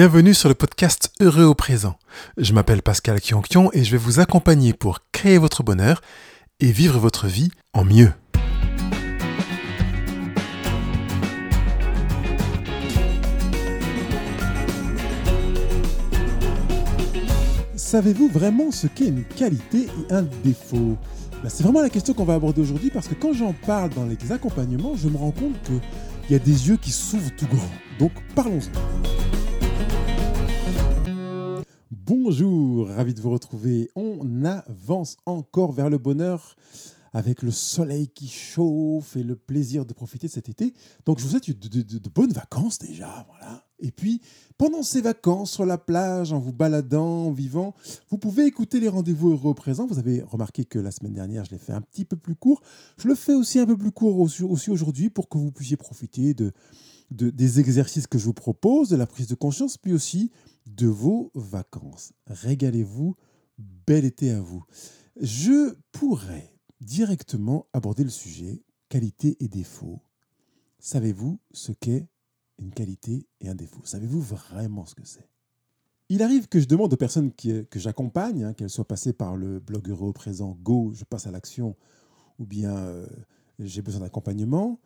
Bienvenue sur le podcast Heureux au présent. Je m'appelle Pascal Kionkion et je vais vous accompagner pour créer votre bonheur et vivre votre vie en mieux. Savez-vous vraiment ce qu'est une qualité et un défaut? Ben, C'est vraiment la question qu'on va aborder aujourd'hui parce que quand j'en parle dans les accompagnements, je me rends compte qu'il y a des yeux qui s'ouvrent tout grands. Donc parlons-en. Bonjour, ravi de vous retrouver. On avance encore vers le bonheur avec le soleil qui chauffe et le plaisir de profiter de cet été. Donc je vous souhaite de, bonnes vacances déjà, voilà. Et puis pendant ces vacances sur la plage, en vous baladant, en vivant, vous pouvez écouter les rendez-vous heureux au présent. Vous avez remarqué que la semaine dernière, je l'ai fait un petit peu plus court. Je le fais aussi un peu plus court aussi aujourd'hui pour que vous puissiez profiter de, de- des exercices que je vous propose, de la prise de conscience, puis aussi de vos vacances. Régalez-vous, bel été à vous. Je pourrais directement aborder le sujet qualité et défaut. Savez-vous ce qu'est une qualité et un défaut? Savez-vous vraiment ce que c'est? Il arrive que je demande aux personnes que j'accompagne, hein, qu'elles soient passées par le blog Heureux au présent, Go, je passe à l'action, ou bien euh, j'ai besoin d'accompagnement,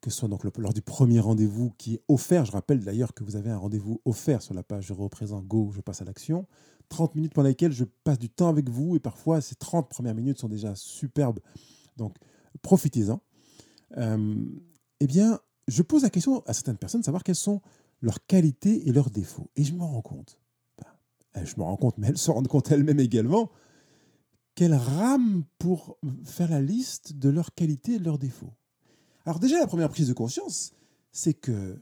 que ce soit donc lors du premier rendez-vous qui est offert. Je rappelle d'ailleurs que vous avez un rendez-vous offert sur la page Heureux au présent, Go, je passe à l'action. 30 minutes pendant lesquelles je passe du temps avec vous et parfois ces 30 premières minutes sont déjà superbes. Donc profitez-en. Euh, eh bien, je pose la question à certaines personnes de savoir quelles sont leurs qualités et leurs défauts. Et je me rends compte, ben, je me rends compte, mais elles se rendent compte elles-mêmes également, qu'elles rament pour faire la liste de leurs qualités et de leurs défauts. Alors déjà, la première prise de conscience, c'est que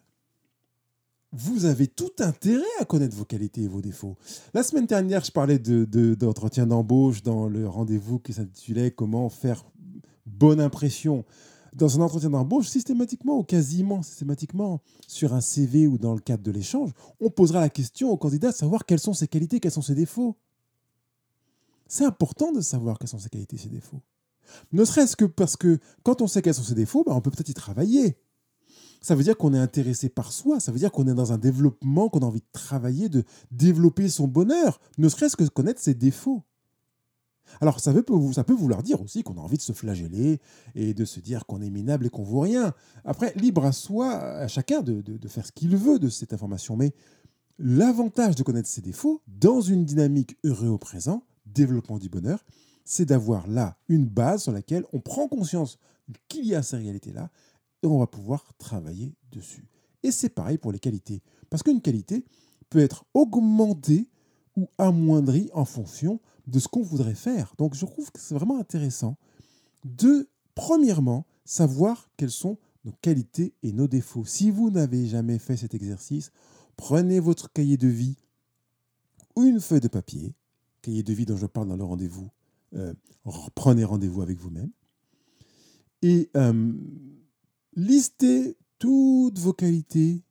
vous avez tout intérêt à connaître vos qualités et vos défauts. La semaine dernière, je parlais de- de- d'entretien d'embauche dans le rendez-vous qui s'intitulait Comment faire bonne impression. Dans un entretien d'embauche, systématiquement ou quasiment systématiquement, sur un CV ou dans le cadre de l'échange, on posera la question au candidat de savoir quelles sont ses qualités, quels sont ses défauts. C'est important de savoir quelles sont ses qualités ses défauts. Ne serait-ce que parce que quand on sait quels sont ses défauts, ben, on peut peut-être y travailler. Ça veut dire qu'on est intéressé par soi, ça veut dire qu'on est dans un développement, qu'on a envie de travailler, de développer son bonheur, ne serait-ce que connaître ses défauts. Alors ça peut, ça peut vouloir dire aussi qu'on a envie de se flageller et de se dire qu'on est minable et qu'on vaut rien. Après, libre à soi, à chacun de, de- de faire ce qu'il veut de cette information. Mais l'avantage de connaître ses défauts dans une dynamique heureux au présent, développement du bonheur, c'est d'avoir là une base sur laquelle on prend conscience qu'il y a ces réalités-là et on va pouvoir travailler dessus. Et c'est pareil pour les qualités. Parce qu'une qualité peut être augmentée ou amoindrie en fonction de ce qu'on voudrait faire. Donc je trouve que c'est vraiment intéressant de, premièrement, savoir quelles sont nos qualités et nos défauts. Si vous n'avez jamais fait cet exercice, prenez votre cahier de vie ou une feuille de papier, cahier de vie dont je parle dans le rendez-vous, prenez rendez-vous avec vous-même, et euh, listez toutes vos qualités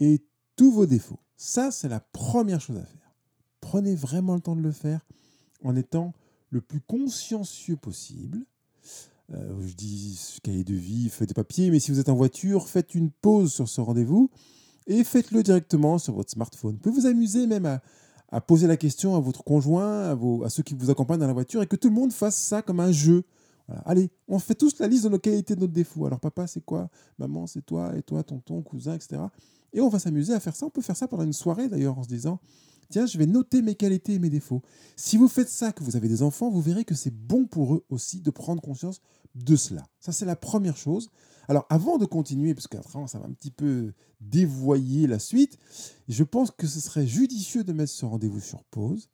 et tous vos défauts. Ça, c'est la première chose à faire. Prenez vraiment le temps de le faire en étant le plus consciencieux possible. Euh, je dis cahier de vie, feuille de papier, mais si vous êtes en voiture, faites une pause sur ce rendez-vous et faites-le directement sur votre smartphone. Vous pouvez vous amuser même à, à poser la question à votre conjoint, à, vos- à ceux qui vous accompagnent dans la voiture, et que tout le monde fasse ça comme un jeu. Allez, on fait tous la liste de nos qualités, de nos défauts. Alors papa, c'est quoi? Maman, c'est toi, et toi, tonton, cousin, etc. Et on va s'amuser à faire ça. On peut faire ça pendant une soirée d'ailleurs en se disant, tiens, je vais noter mes qualités et mes défauts. Si vous faites ça, que vous avez des enfants, vous verrez que c'est bon pour eux aussi de prendre conscience de cela. Ça, c'est la première chose. Alors, avant de continuer, parce qu'après, ça va un petit peu dévoyer la suite, je pense que ce serait judicieux de mettre ce rendez-vous sur pause,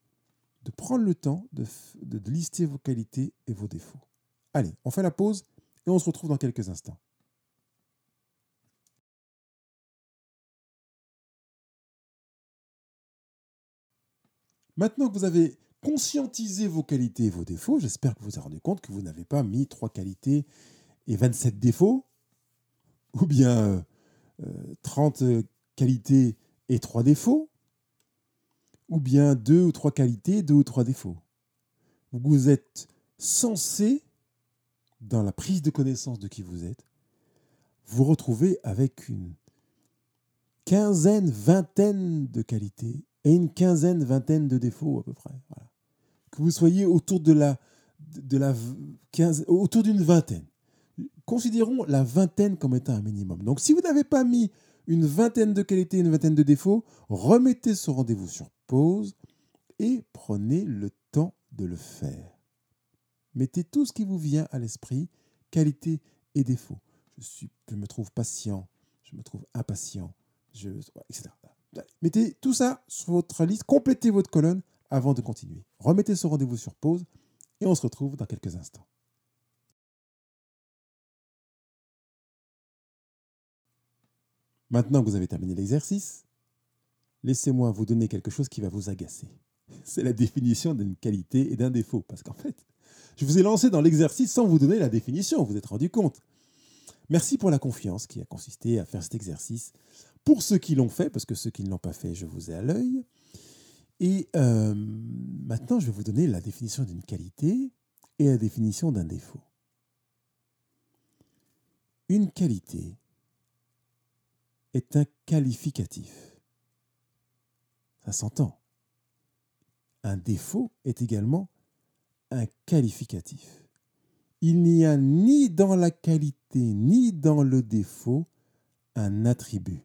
de prendre le temps de, lister vos qualités et vos défauts. Allez, on fait la pause et on se retrouve dans quelques instants. Maintenant que vous avez conscientisé vos qualités et vos défauts, j'espère que vous vous êtes rendu compte que vous n'avez pas mis trois qualités et 27 défauts, ou bien euh, euh, 30 qualités et 3 défauts, ou bien deux ou trois qualités, deux ou trois défauts. Vous êtes censé, dans la prise de connaissance de qui vous êtes, vous retrouver avec une, quinzaine, vingtaine de qualités et une quinzaine, vingtaine de défauts à peu près. Que vous soyez autour de la, de la 15, autour d'une vingtaine. Considérons la vingtaine comme étant un minimum. Donc si vous n'avez pas mis une vingtaine de qualités, une vingtaine de défauts, remettez ce rendez-vous sur pause et prenez le temps de le faire. Mettez tout ce qui vous vient à l'esprit, qualités et défauts. Je, me trouve patient, je me trouve impatient, etc. Mettez tout ça sur votre liste, complétez votre colonne avant de continuer. Remettez ce rendez-vous sur pause et on se retrouve dans quelques instants. Maintenant que vous avez terminé l'exercice, laissez-moi vous donner quelque chose qui va vous agacer. C'est la définition d'une qualité et d'un défaut. Parce qu'en fait, je vous ai lancé dans l'exercice sans vous donner la définition, vous vous êtes rendu compte. Merci pour la confiance qui a consisté à faire cet exercice. Pour ceux qui l'ont fait, parce que ceux qui ne l'ont pas fait, je vous ai à l'œil. Et euh, maintenant, je vais vous donner la définition d'une qualité et la définition d'un défaut. Une qualité est un qualificatif. Ça s'entend. Un défaut est également un qualificatif. Il n'y a ni dans la qualité ni dans le défaut un attribut.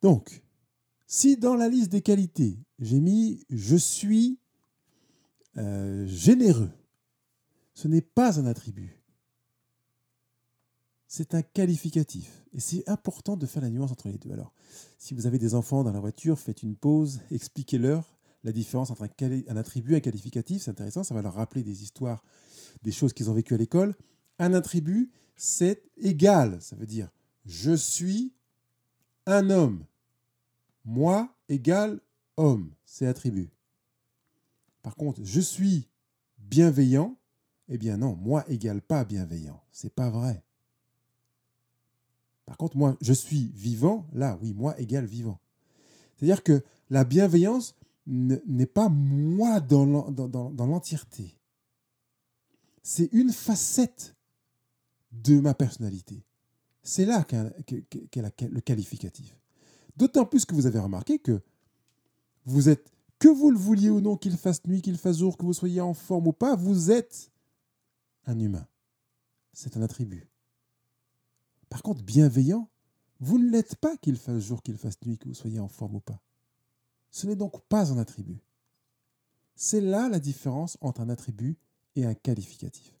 Donc, si dans la liste des qualités, j'ai mis je suis euh, généreux, ce n'est pas un attribut. C'est un qualificatif. Et c'est important de faire la nuance entre les deux. Alors, si vous avez des enfants dans la voiture, faites une pause, expliquez-leur la différence entre un, attribut et un qualificatif. C'est intéressant, ça va leur rappeler des histoires, des choses qu'ils ont vécues à l'école. Un attribut, c'est égal. Ça veut dire je suis un homme. Moi égale homme, c'est attribut. Par contre, je suis bienveillant, eh bien non, moi égale pas bienveillant. C'est pas vrai. Par contre, moi, je suis vivant, là, oui, moi égale vivant. C'est-à-dire que la bienveillance n'est pas moi dans l'entièreté. C'est une facette de ma personnalité. C'est là qu'est le qualificatif. D'autant plus que vous avez remarqué que vous êtes, que vous le vouliez ou non, qu'il fasse nuit, qu'il fasse jour, que vous soyez en forme ou pas, vous êtes un humain. C'est un attribut. Par contre, bienveillant, vous ne l'êtes pas qu'il fasse jour, qu'il fasse nuit, que vous soyez en forme ou pas. Ce n'est donc pas un attribut. C'est là la différence entre un attribut et un qualificatif.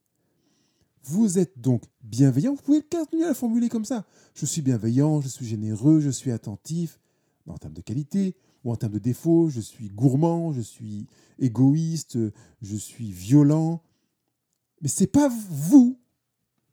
Vous êtes donc bienveillant, vous pouvez continuer à le formuler comme ça. Je suis bienveillant, je suis généreux, je suis attentif, en termes de qualité, ou en termes de défaut, je suis gourmand, je suis égoïste, je suis violent. Mais ce n'est pas vous,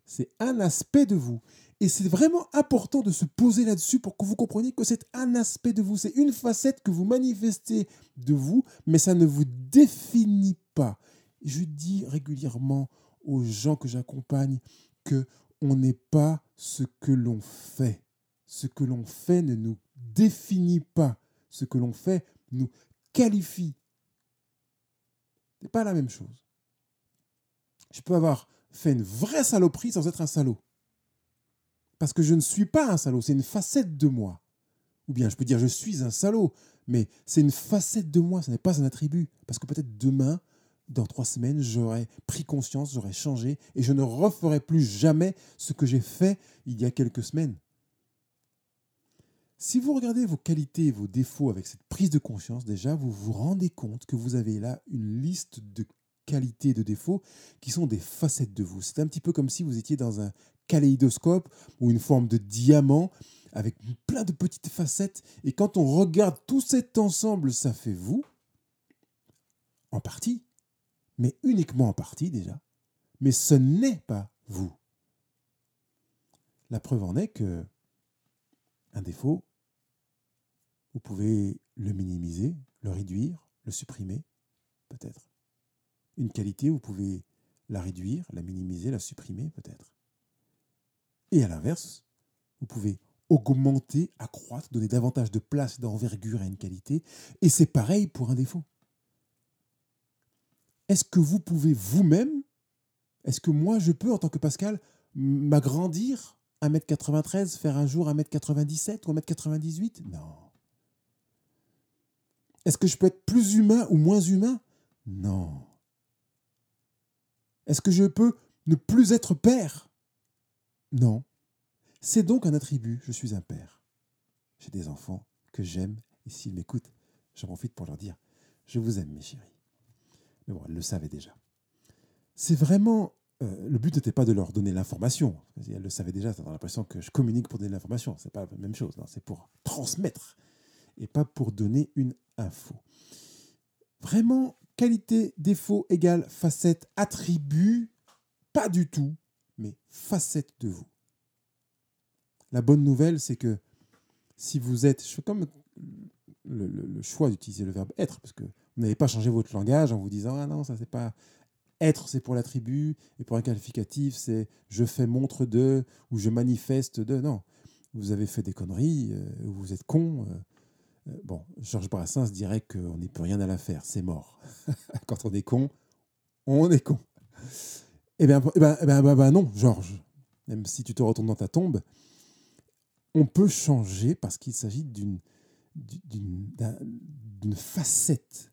c'est un aspect de vous. Et c'est vraiment important de se poser là-dessus pour que vous compreniez que c'est un aspect de vous, c'est une facette que vous manifestez de vous, mais ça ne vous définit pas. Je dis régulièrement aux gens que j'accompagne que on n'est pas ce que l'on fait. Ce que l'on fait ne nous définit pas. Ce que l'on fait nous qualifie. Ce n'est pas la même chose. Je peux avoir fait une vraie saloperie sans être un salaud. Parce que je ne suis pas un salaud, c'est une facette de moi. Ou bien je peux dire je suis un salaud, mais c'est une facette de moi, ce n'est pas un attribut. Parce que peut-être demain, dans trois semaines, j'aurai pris conscience, j'aurai changé et je ne referai plus jamais ce que j'ai fait il y a quelques semaines. Si vous regardez vos qualités et vos défauts avec cette prise de conscience, déjà, vous vous rendez compte que vous avez là une liste de qualités et de défauts qui sont des facettes de vous. C'est un petit peu comme si vous étiez dans un ou une forme de diamant avec plein de petites facettes. Et quand on regarde tout cet ensemble, ça fait vous, en partie mais uniquement en partie déjà. Mais ce n'est pas vous. La preuve en est que un défaut, vous pouvez le minimiser, le réduire, le supprimer, peut-être. Une qualité, vous pouvez la réduire, la minimiser, la supprimer, peut-être. Et à l'inverse, vous pouvez augmenter, accroître, donner davantage de place, d'envergure à une qualité. Et c'est pareil pour un défaut. Est-ce que vous pouvez vous-même, est-ce que moi je peux en tant que Pascal m'agrandir 1m93 faire un jour 1m97 ou 1m98 Non. Est-ce que je peux être plus humain ou moins humain? Non. Est-ce que je peux ne plus être père? Non. C'est donc un attribut, je suis un père. J'ai des enfants que j'aime, et s'ils m'écoutent, j'en profite pour leur dire, je vous aime mes chéris. Mais bon, elles le savaient déjà. C'est vraiment... euh, le but n'était pas de leur donner l'information. Elles le savaient déjà, ça l'impression que je communique pour donner l'information. C'est pas la même chose, non, c'est pour transmettre et pas pour donner une info. Vraiment, qualité, défaut égale facette, attribut, pas du tout, mais facette de vous. La bonne nouvelle, c'est que si vous êtes, je comme le, choix d'utiliser le verbe être, parce que vous n'avez pas changé votre langage en vous disant ah non ça c'est pas être c'est pour l'attribut et pour un qualificatif c'est je fais montre de ou je manifeste de. Non. Vous avez fait des conneries euh, ou vous êtes con euh, euh, bon Georges Brassens dirait qu'on n'est plus rien à la faire c'est mort. Quand on est con on est con eh bien eh ben, eh ben, ben, ben non Georges même si tu te retournes dans ta tombe on peut changer parce qu'il s'agit d'une d'une d'un- d'une facette,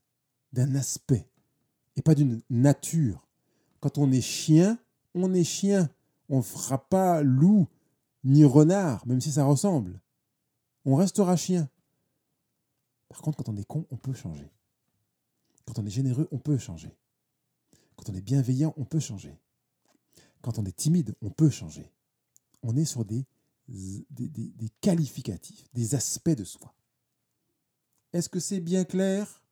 d'un aspect, et pas d'une nature. Quand on est chien, on est chien. On ne fera pas loup ni renard, même si ça ressemble. On restera chien. Par contre, quand on est con, on peut changer. Quand on est généreux, on peut changer. Quand on est bienveillant, on peut changer. Quand on est timide, on peut changer. On est sur des, des, qualificatifs, des aspects de soi. Est-ce que c'est bien clair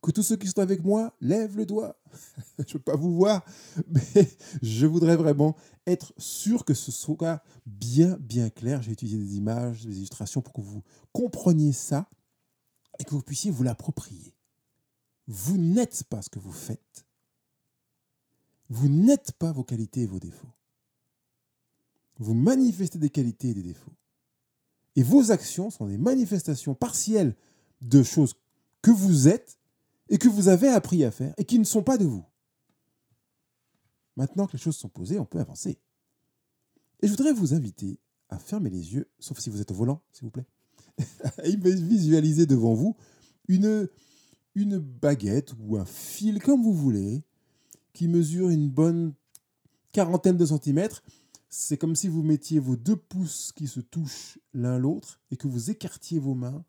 Que tous ceux qui sont avec moi lèvent le doigt? je ne peux pas vous voir, mais je voudrais vraiment être sûr que ce soit bien, bien clair. J'ai utilisé des images, des illustrations pour que vous compreniez ça et que vous puissiez vous l'approprier. Vous n'êtes pas ce que vous faites. Vous n'êtes pas vos qualités et vos défauts. Vous manifestez des qualités et des défauts. Et vos actions sont des manifestations partielles de choses que vous êtes et que vous avez appris à faire et qui ne sont pas de vous. Maintenant que les choses sont posées, on peut avancer. Et je voudrais vous inviter à fermer les yeux, sauf si vous êtes au volant, s'il vous plaît, à visualiser devant vous une, une baguette ou un fil, comme vous voulez, qui mesure une bonne quarantaine de centimètres. C'est comme si vous mettiez vos deux pouces qui se touchent l'un l'autre et que vous écartiez vos mains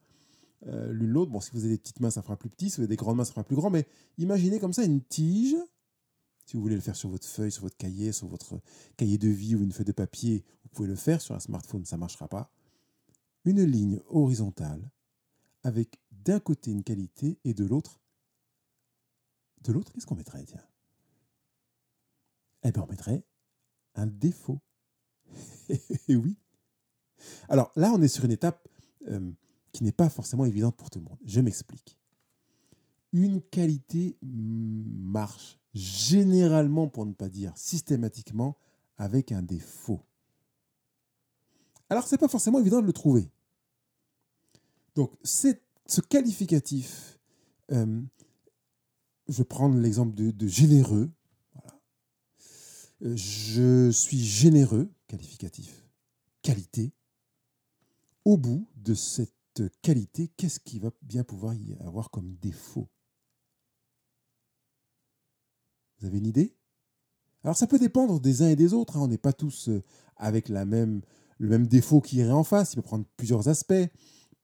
euh, l'une l'autre. Bon, si vous avez des petites mains, ça fera plus petit. Si vous avez des grandes mains, ça fera plus grand. Mais imaginez comme ça une tige. Si vous voulez le faire sur votre feuille, sur votre cahier, sur votre cahier de vie ou une feuille de papier, vous pouvez le faire. Sur un smartphone, ça ne marchera pas. Une ligne horizontale avec d'un côté une qualité et de l'autre. De l'autre, qu'est-ce qu'on mettrait Tiens? Eh bien, on mettrait un défaut. Et oui. Alors là, on est sur une étape euh, qui n'est pas forcément évidente pour tout le monde. Je m'explique. Une qualité marche généralement, pour ne pas dire systématiquement, avec un défaut. Alors, ce n'est pas forcément évident de le trouver. Donc, ce qualificatif, euh, je vais prendre l'exemple de généreux. Je suis généreux, qualificatif, qualité. Au bout de cette qualité, qu'est-ce qui va bien pouvoir y avoir comme défaut? Vous avez une idée? Alors ça peut dépendre des uns et des autres. hein. On n'est pas tous euh, avec le même défaut qui irait en face. Il peut prendre plusieurs aspects.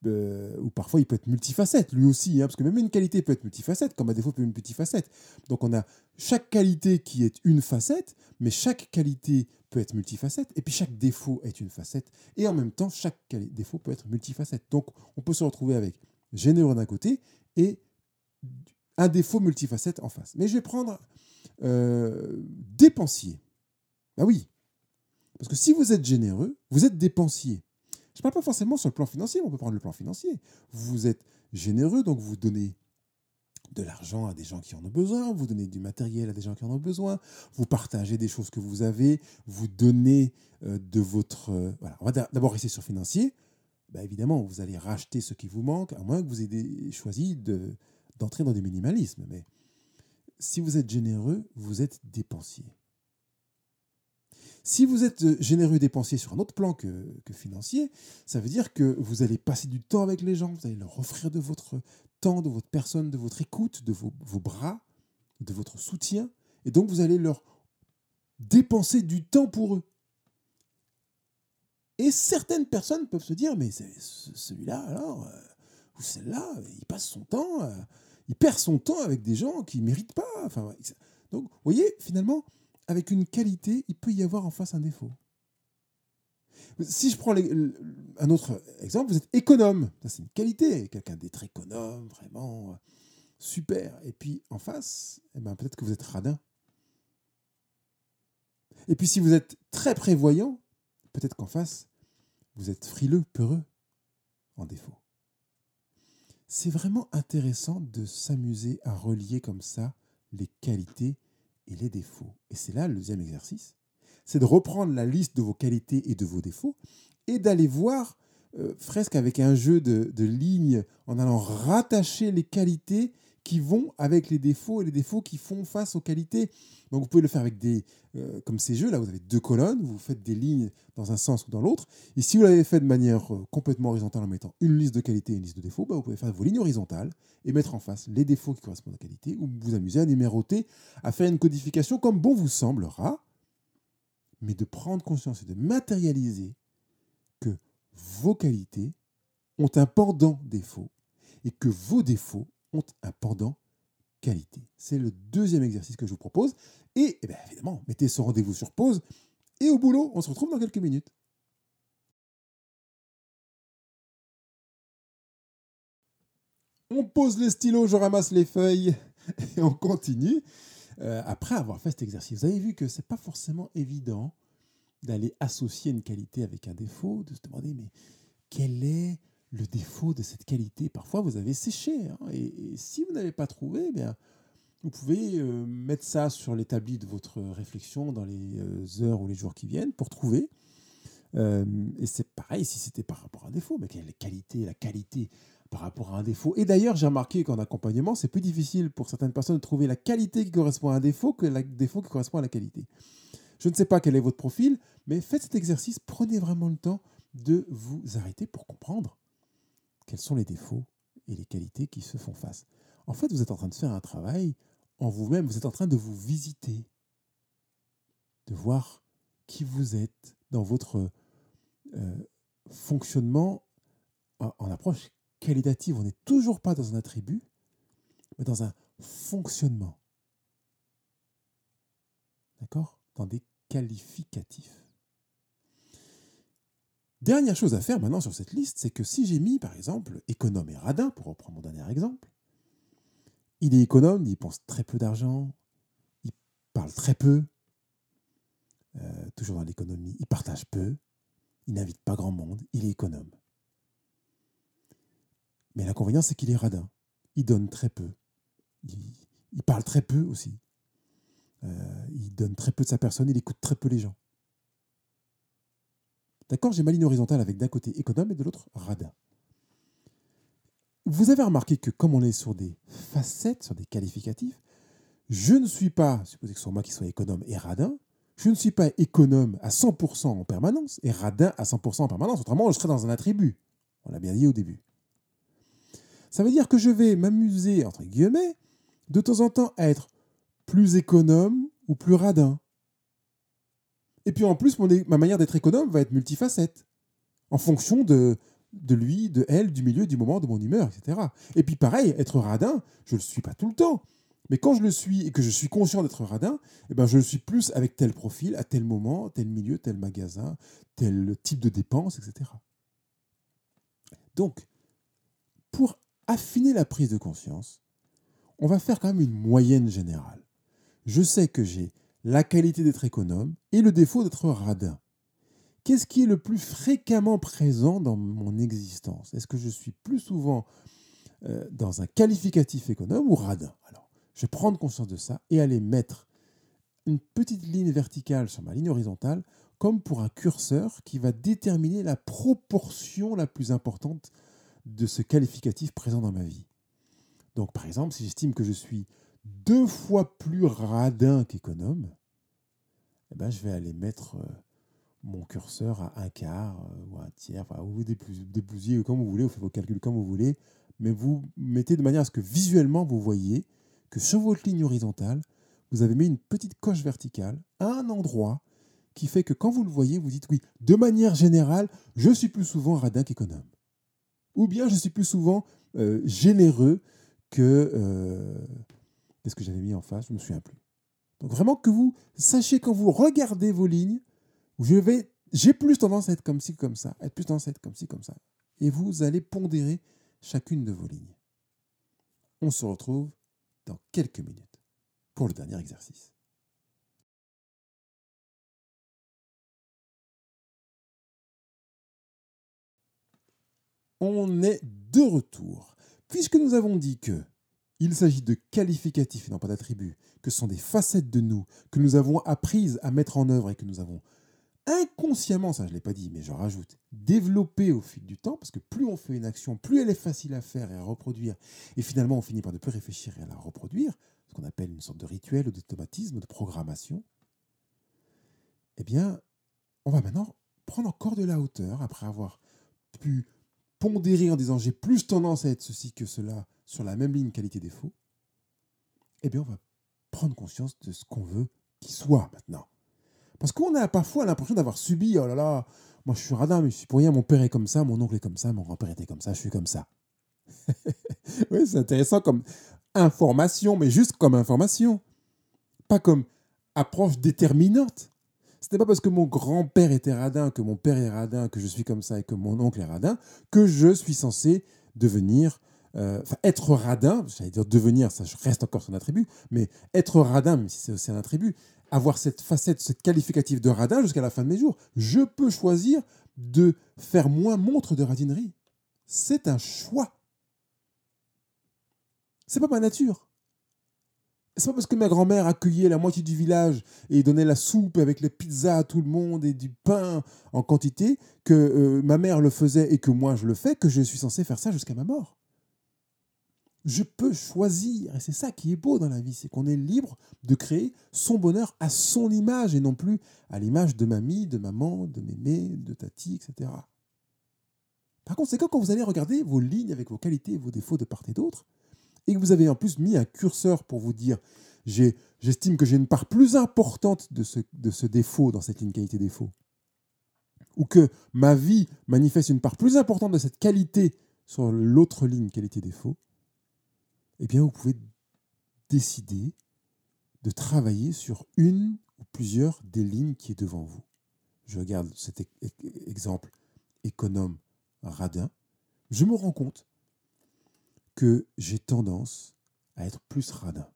Ou parfois il peut être multifacette, lui aussi, hein, parce que même une qualité peut être multifacette, comme un défaut peut être multifacette. Donc on a chaque qualité qui est une facette, mais chaque qualité peut être multifacette, et puis chaque défaut est une facette, et en même temps, chaque défaut peut être multifacette. Donc on peut se retrouver avec généreux d'un côté et un défaut multifacette en face. Mais je vais prendre euh, dépensier. Bah oui, parce que si vous êtes généreux, vous êtes dépensier. Je ne parle pas forcément sur le plan financier, mais on peut prendre le plan financier. Vous êtes généreux, donc vous donnez de l'argent à des gens qui en ont besoin, vous donnez du matériel à des gens qui en ont besoin, vous partagez des choses que vous avez, vous donnez euh, de votre... euh, voilà. On va d'a- d'abord rester sur financier. Bah, évidemment, vous allez racheter ce qui vous manque, à moins que vous ayez choisi de- d'entrer dans du minimalisme. Mais si vous êtes généreux, vous êtes dépensier. Si vous êtes euh, généreux dépensier sur un autre plan que, financier, ça veut dire que vous allez passer du temps avec les gens, vous allez leur offrir de votre temps, de votre personne, de votre écoute, de vos, bras, de votre soutien, et donc vous allez leur dépenser du temps pour eux. Et certaines personnes peuvent se dire, mais celui-là, alors, euh, ou celle-là, il passe son temps, euh, il perd son temps avec des gens qui ne méritent pas. Enfin, donc, vous voyez, finalement, avec une qualité, il peut y avoir en face un défaut. Si je prends un autre exemple, vous êtes économe. C'est une qualité. Quelqu'un d'être économe, vraiment euh, super. Et puis, en face, eh ben, peut-être que vous êtes radin. Et puis, si vous êtes très prévoyant, peut-être qu'en face, vous êtes frileux, peureux, en défaut. C'est vraiment intéressant de s'amuser à relier comme ça les qualités et les défauts. Et c'est là le deuxième exercice. C'est de reprendre la liste de vos qualités et de vos défauts et d'aller voir, euh, presque avec un jeu de, de lignes, en allant rattacher les qualités qui vont avec les défauts et les défauts qui font face aux qualités. Donc vous pouvez le faire avec des, euh, comme ces jeux là, vous avez deux colonnes, vous faites des lignes dans un sens ou dans l'autre. Et si vous l'avez fait de manière euh, complètement horizontale en mettant une liste de qualités et une liste de défauts, bah, vous pouvez faire vos lignes horizontales et mettre en face les défauts qui correspondent aux qualités, ou vous amuser à numéroter, à faire une codification comme bon vous semblera, mais de prendre conscience et de matérialiser que vos qualités ont un pendant défaut et que vos défauts ont un pendant qualité. C'est le deuxième exercice que je vous propose. Et, eh bien, évidemment, mettez ce rendez-vous sur pause. Et au boulot, on se retrouve dans quelques minutes. On pose les stylos, je ramasse les feuilles et on continue. Euh, après avoir fait cet exercice, vous avez vu que c'est pas forcément évident d'aller associer une qualité avec un défaut, de se demander mais quel est le défaut de cette qualité Parfois vous avez séché hein, et, si vous n'avez pas trouvé, eh bien vous pouvez euh, mettre ça sur l'établi de votre réflexion dans les euh, heures ou les jours qui viennent pour trouver. Euh, et c'est pareil si c'était par rapport à un défaut, mais quelle qualité, la qualité par rapport à un défaut. Et d'ailleurs, j'ai remarqué qu'en accompagnement, c'est plus difficile pour certaines personnes de trouver la qualité qui correspond à un défaut que le défaut qui correspond à la qualité. Je ne sais pas quel est votre profil, mais faites cet exercice, prenez vraiment le temps de vous arrêter pour comprendre quels sont les défauts et les qualités qui se font face. En fait, vous êtes en train de faire un travail en vous-même, vous êtes en train de vous visiter, de voir qui vous êtes dans votre euh, fonctionnement en, en approche qualitative. On n'est toujours pas dans un attribut, mais dans un fonctionnement. D'accord? Dans des qualificatifs. Dernière chose à faire maintenant sur cette liste, c'est que si j'ai mis par exemple économe et radin, pour reprendre mon dernier exemple, il est économe, il pense très peu d'argent, il parle très peu, euh, toujours dans l'économie, il partage peu, il n'invite pas grand monde, il est économe. Mais l'inconvénient, c'est qu'il est radin. Il donne très peu. Il, parle très peu aussi. Euh, il donne très peu de sa personne, il écoute très peu les gens. D'accord J'ai ma ligne horizontale avec d'un côté économe et de l'autre radin. Vous avez remarqué que comme on est sur des facettes, sur des qualificatifs, je ne suis pas, supposez que ce soit moi qui sois économe et radin, je ne suis pas économe à 100% en permanence et radin à 100% en permanence. Autrement, je serais dans un attribut. On l'a bien dit au début. Ça veut dire que je vais m'amuser, entre guillemets, de temps en temps à être plus économe ou plus radin. Et puis en plus, ma manière d'être économe va être multifacette, en fonction de, de lui, de elle, du milieu, du moment, de mon humeur, etc. Et puis pareil, être radin, je ne le suis pas tout le temps. Mais quand je le suis et que je suis conscient d'être radin, eh ben je le suis plus avec tel profil, à tel moment, tel milieu, tel magasin, tel type de dépense, etc. Donc, pour affiner la prise de conscience, on va faire quand même une moyenne générale. Je sais que j'ai la qualité d'être économe et le défaut d'être radin. Qu'est-ce qui est le plus fréquemment présent dans mon existence? Est-ce que je suis plus souvent euh, dans un qualificatif économe ou radin? Alors, je vais prendre conscience de ça et aller mettre une petite ligne verticale sur ma ligne horizontale comme pour un curseur qui va déterminer la proportion la plus importante de ce qualificatif présent dans ma vie. Donc, par exemple, si j'estime que je suis deux fois plus radin qu'économe, eh ben, je vais aller mettre euh, mon curseur à un quart euh, ou à un tiers, enfin, vous débousiez comme vous voulez, vous faites vos calculs comme vous voulez, mais vous mettez de manière à ce que visuellement vous voyez que sur votre ligne horizontale, vous avez mis une petite coche verticale à un endroit qui fait que quand vous le voyez, vous dites oui, de manière générale, je suis plus souvent radin qu'économe. Ou bien je suis plus souvent euh, généreux que... qu'est-ce que j'avais mis en face Je ne me souviens plus. Donc vraiment que vous sachiez quand vous regardez vos lignes, je vais, j'ai plus tendance à être comme ci, comme ça, être plus tendance à être comme ci, comme ça. Et vous allez pondérer chacune de vos lignes. On se retrouve dans quelques minutes pour le dernier exercice. On est de retour. Puisque nous avons dit que il s'agit de qualificatifs et non pas d'attributs, que sont des facettes de nous que nous avons apprises à mettre en œuvre et que nous avons inconsciemment, ça je ne l'ai pas dit, mais je rajoute, développé au fil du temps, parce que plus on fait une action, plus elle est facile à faire et à reproduire, et finalement on finit par ne plus réfléchir à la reproduire, ce qu'on appelle une sorte de rituel ou d'automatisme, de programmation, eh bien, on va maintenant prendre encore de la hauteur après avoir pu pondérer en disant j'ai plus tendance à être ceci que cela sur la même ligne qualité-défaut, eh bien, on va prendre conscience de ce qu'on veut qu'il soit maintenant. Parce qu'on a parfois l'impression d'avoir subi, oh là là, moi je suis radin, mais je suis pour rien, mon père est comme ça, mon oncle est comme ça, mon grand-père était comme ça, je suis comme ça. oui, c'est intéressant comme information, mais juste comme information. Pas comme approche déterminante. Ce n'est pas parce que mon grand-père était radin, que mon père est radin, que je suis comme ça et que mon oncle est radin, que je suis censé devenir euh, être radin, j'allais dire devenir, ça reste encore son attribut, mais être radin, même si c'est aussi un attribut, avoir cette facette, cette qualificative de radin jusqu'à la fin de mes jours. Je peux choisir de faire moins montre de radinerie. C'est un choix. C'est pas ma nature. C'est pas parce que ma grand-mère accueillait la moitié du village et donnait la soupe avec les pizzas à tout le monde et du pain en quantité que euh, ma mère le faisait et que moi je le fais que je suis censé faire ça jusqu'à ma mort. Je peux choisir, et c'est ça qui est beau dans la vie, c'est qu'on est libre de créer son bonheur à son image et non plus à l'image de mamie, de maman, de mémé, de tati, etc. Par conséquent, quand vous allez regarder vos lignes avec vos qualités vos défauts de part et d'autre, et que vous avez en plus mis un curseur pour vous dire j'estime que j'ai une part plus importante de ce, défaut dans cette ligne qualité-défaut, ou que ma vie manifeste une part plus importante de cette qualité sur l'autre ligne qualité-défaut, eh bien, vous pouvez décider de travailler sur une ou plusieurs des lignes qui est devant vous. Je regarde cet exemple économe radin. Je me rends compte que j'ai tendance à être plus radin.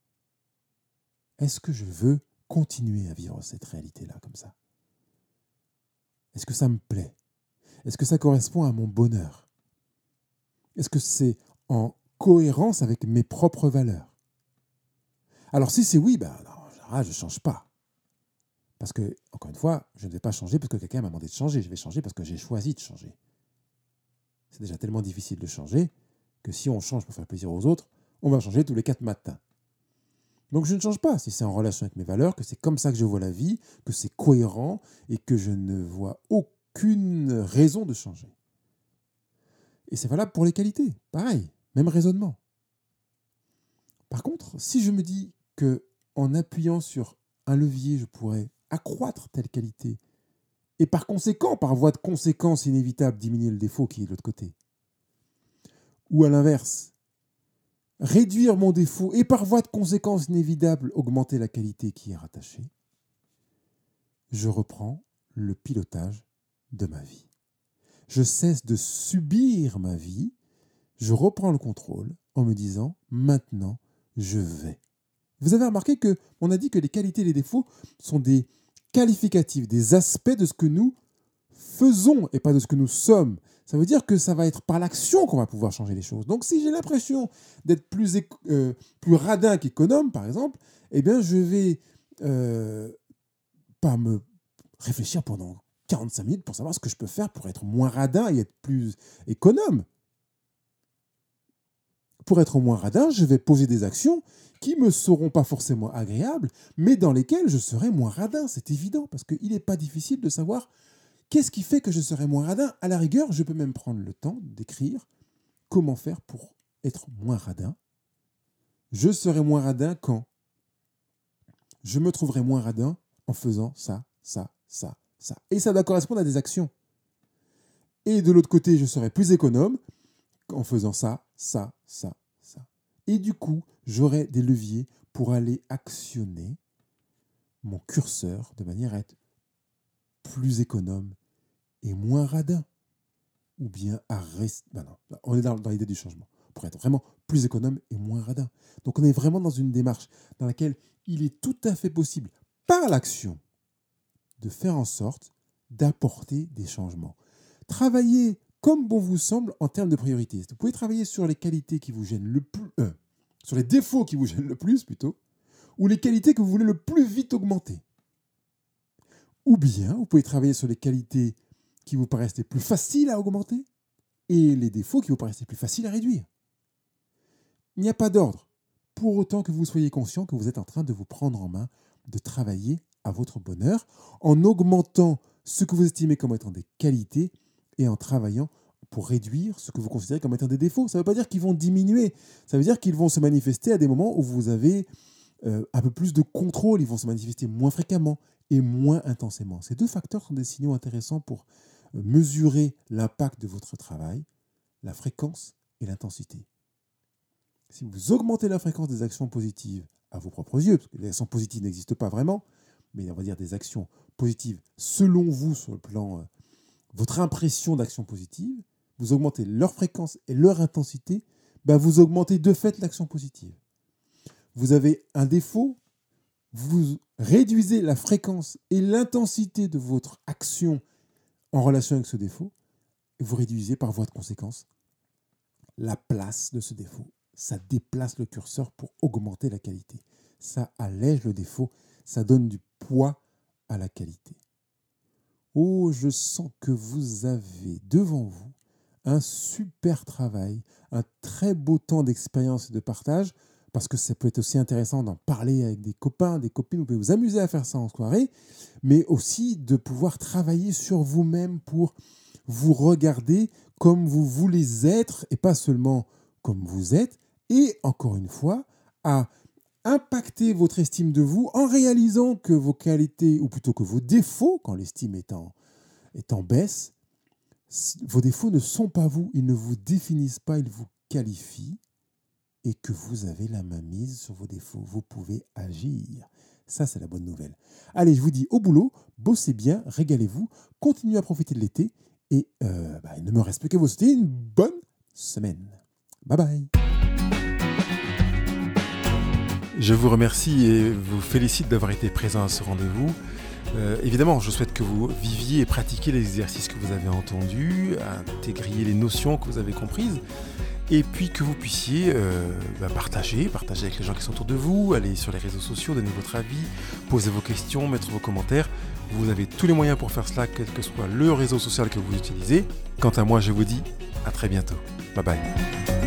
Est-ce que je veux continuer à vivre cette réalité-là comme ça? Est-ce que ça me plaît? Est-ce que ça correspond à mon bonheur? Est-ce que c'est en cohérence avec mes propres valeurs? Alors si c'est oui, ben, je ne change pas. Parce que, encore une fois, je ne vais pas changer parce que quelqu'un m'a demandé de changer. Je vais changer parce que j'ai choisi de changer. C'est déjà tellement difficile de changer que si on change pour faire plaisir aux autres, on va changer tous les quatre matins. Donc je ne change pas si c'est en relation avec mes valeurs, que c'est comme ça que je vois la vie, que c'est cohérent et que je ne vois aucune raison de changer. Et c'est valable pour les qualités, pareil. Même raisonnement. Par contre, si je me dis que en appuyant sur un levier, je pourrais accroître telle qualité, et par conséquent, par voie de conséquence inévitable, diminuer le défaut qui est de l'autre côté, ou à l'inverse, réduire mon défaut et par voie de conséquence inévitable, augmenter la qualité qui est rattachée, je reprends le pilotage de ma vie. Je cesse de subir ma vie je reprends le contrôle en me disant maintenant je vais. Vous avez remarqué que on a dit que les qualités et les défauts sont des qualificatifs, des aspects de ce que nous faisons et pas de ce que nous sommes. Ça veut dire que ça va être par l'action qu'on va pouvoir changer les choses. Donc si j'ai l'impression d'être plus, euh, radin qu'économe, par exemple, eh bien je vais euh, pas me réfléchir pendant 45 minutes pour savoir ce que je peux faire pour être moins radin et être plus économe. pour être moins radin, je vais poser des actions qui me seront pas forcément agréables, mais dans lesquelles je serai moins radin. C'est évident, parce qu'il n'est pas difficile de savoir qu'est-ce qui fait que je serai moins radin? À la rigueur, je peux même prendre le temps d'écrire comment faire pour être moins radin. Je serai moins radin quand je me trouverai moins radin en faisant ça, ça, ça, ça. Et ça doit correspondre à des actions. Et de l'autre côté, je serai plus économe en faisant ça, ça, ça, ça. Et du coup, j'aurai des leviers pour aller actionner mon curseur de manière à être plus économe et moins radin. Ou bien à rester. Ben non, on est dans, dans l'idée du changement. Pour être vraiment plus économe et moins radin. Donc on est vraiment dans une démarche dans laquelle il est tout à fait possible, par l'action, de faire en sorte d'apporter des changements. Travaillez comme bon vous semble en termes de priorité. Vous pouvez travailler sur les qualités qui vous gênent le plus, euh, sur les défauts qui vous gênent le plus plutôt, ou les qualités que vous voulez le plus vite augmenter. Ou bien vous pouvez travailler sur les qualités qui vous paraissent les plus faciles à augmenter et les défauts qui vous paraissent les plus faciles à réduire. Il n'y a pas d'ordre, pour autant que vous soyez conscient que vous êtes en train de vous prendre en main, de travailler à votre bonheur, en augmentant ce que vous estimez comme étant des qualités et en travaillant pour réduire ce que vous considérez comme étant des défauts. Ça ne veut pas dire qu'ils vont diminuer, ça veut dire qu'ils vont se manifester à des moments où vous avez euh, un peu plus de contrôle, ils vont se manifester moins fréquemment et moins intensément. Ces deux facteurs sont des signaux intéressants pour mesurer l'impact de votre travail, la fréquence et l'intensité. Si vous augmentez la fréquence des actions positives à vos propres yeux, parce que les actions positives n'existent pas vraiment, mais on va dire des actions positives selon vous sur le plan, euh, votre impression d'action positive, vous augmentez leur fréquence et leur intensité, ben vous augmentez de fait l'action positive. Vous avez un défaut, vous réduisez la fréquence et l'intensité de votre action en relation avec ce défaut, vous réduisez par voie de conséquence la place de ce défaut. Ça déplace le curseur pour augmenter la qualité. Ça allège le défaut, ça donne du poids à la qualité. Oh, je sens que vous avez devant vous un super travail, un très beau temps d'expérience et de partage, parce que ça peut être aussi intéressant d'en parler avec des copains, des copines, vous pouvez vous amuser à faire ça en soirée, mais aussi de pouvoir travailler sur vous-même pour vous regarder comme vous voulez être, et pas seulement comme vous êtes, et encore une fois, à impacter votre estime de vous en réalisant que vos qualités, ou plutôt que vos défauts, quand l'estime est en, est en baisse, vos défauts ne sont pas vous, ils ne vous définissent pas, ils vous qualifient et que vous avez la main mise sur vos défauts. Vous pouvez agir. Ça, c'est la bonne nouvelle. Allez, je vous dis au boulot, bossez bien, régalez-vous, continuez à profiter de l'été et euh, bah, il ne me reste plus qu'à vous souhaiter une bonne semaine. Bye bye. Je vous remercie et vous félicite d'avoir été présent à ce rendez-vous. Euh, évidemment, je souhaite que vous viviez et pratiquiez les exercices que vous avez entendus, intégriez les notions que vous avez comprises, et puis que vous puissiez euh, bah, partager, partager avec les gens qui sont autour de vous, aller sur les réseaux sociaux, donner votre avis, poser vos questions, mettre vos commentaires. Vous avez tous les moyens pour faire cela, quel que soit le réseau social que vous utilisez. Quant à moi, je vous dis à très bientôt. Bye bye.